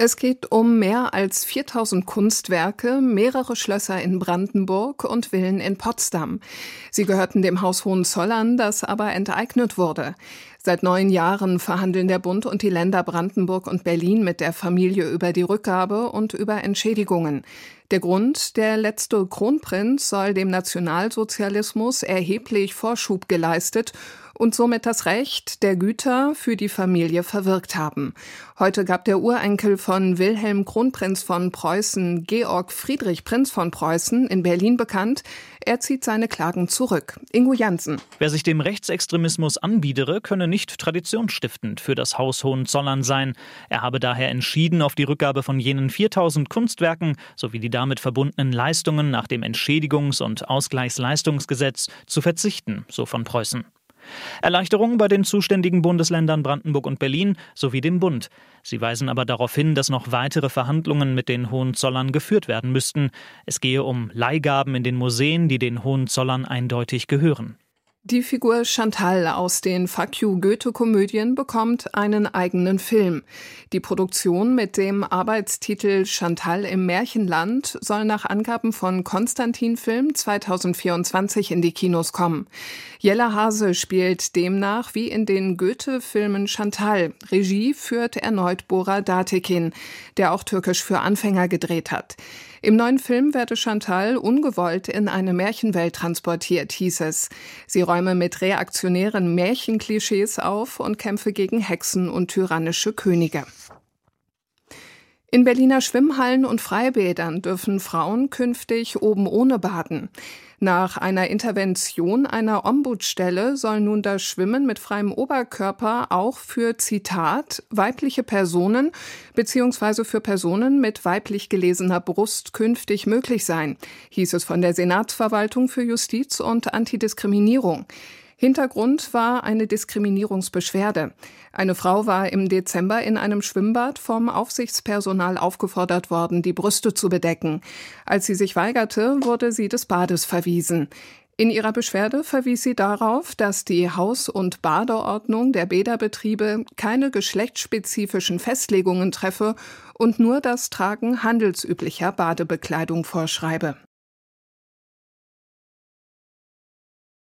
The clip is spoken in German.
es geht um mehr als 4000 Kunstwerke, mehrere Schlösser in Brandenburg und Villen in Potsdam. Sie gehörten dem Haus Hohenzollern, das aber enteignet wurde. Seit neun Jahren verhandeln der Bund und die Länder Brandenburg und Berlin mit der Familie über die Rückgabe und über Entschädigungen. Der Grund, der letzte Kronprinz soll dem Nationalsozialismus erheblich Vorschub geleistet und somit das Recht der Güter für die Familie verwirkt haben. Heute gab der Urenkel von Wilhelm Kronprinz von Preußen, Georg Friedrich Prinz von Preußen, in Berlin bekannt, er zieht seine Klagen zurück. Ingo Jansen. Wer sich dem Rechtsextremismus anbiedere, könne nicht traditionsstiftend für das Haus Hohenzollern sein. Er habe daher entschieden, auf die Rückgabe von jenen 4000 Kunstwerken sowie die damit verbundenen Leistungen nach dem Entschädigungs- und Ausgleichsleistungsgesetz zu verzichten, so von Preußen. Erleichterungen bei den zuständigen Bundesländern Brandenburg und Berlin sowie dem Bund. Sie weisen aber darauf hin, dass noch weitere Verhandlungen mit den Hohenzollern geführt werden müssten. Es gehe um Leihgaben in den Museen, die den Hohenzollern eindeutig gehören. Die Figur Chantal aus den Fuck You Goethe-Komödien bekommt einen eigenen Film. Die Produktion mit dem Arbeitstitel Chantal im Märchenland soll nach Angaben von Konstantin Film 2024 in die Kinos kommen. Jella Hase spielt demnach wie in den Goethe-Filmen Chantal. Regie führt erneut Bora Datekin, der auch Türkisch für Anfänger gedreht hat. Im neuen Film werde Chantal ungewollt in eine Märchenwelt transportiert, hieß es. Sie räume mit reaktionären Märchenklischees auf und kämpfe gegen Hexen und tyrannische Könige. In Berliner Schwimmhallen und Freibädern dürfen Frauen künftig oben ohne baden. Nach einer Intervention einer Ombudsstelle soll nun das Schwimmen mit freiem Oberkörper auch für Zitat weibliche Personen bzw. für Personen mit weiblich gelesener Brust künftig möglich sein, hieß es von der Senatsverwaltung für Justiz und Antidiskriminierung. Hintergrund war eine Diskriminierungsbeschwerde. Eine Frau war im Dezember in einem Schwimmbad vom Aufsichtspersonal aufgefordert worden, die Brüste zu bedecken. Als sie sich weigerte, wurde sie des Bades verwiesen. In ihrer Beschwerde verwies sie darauf, dass die Haus- und Badeordnung der Bäderbetriebe keine geschlechtsspezifischen Festlegungen treffe und nur das Tragen handelsüblicher Badebekleidung vorschreibe.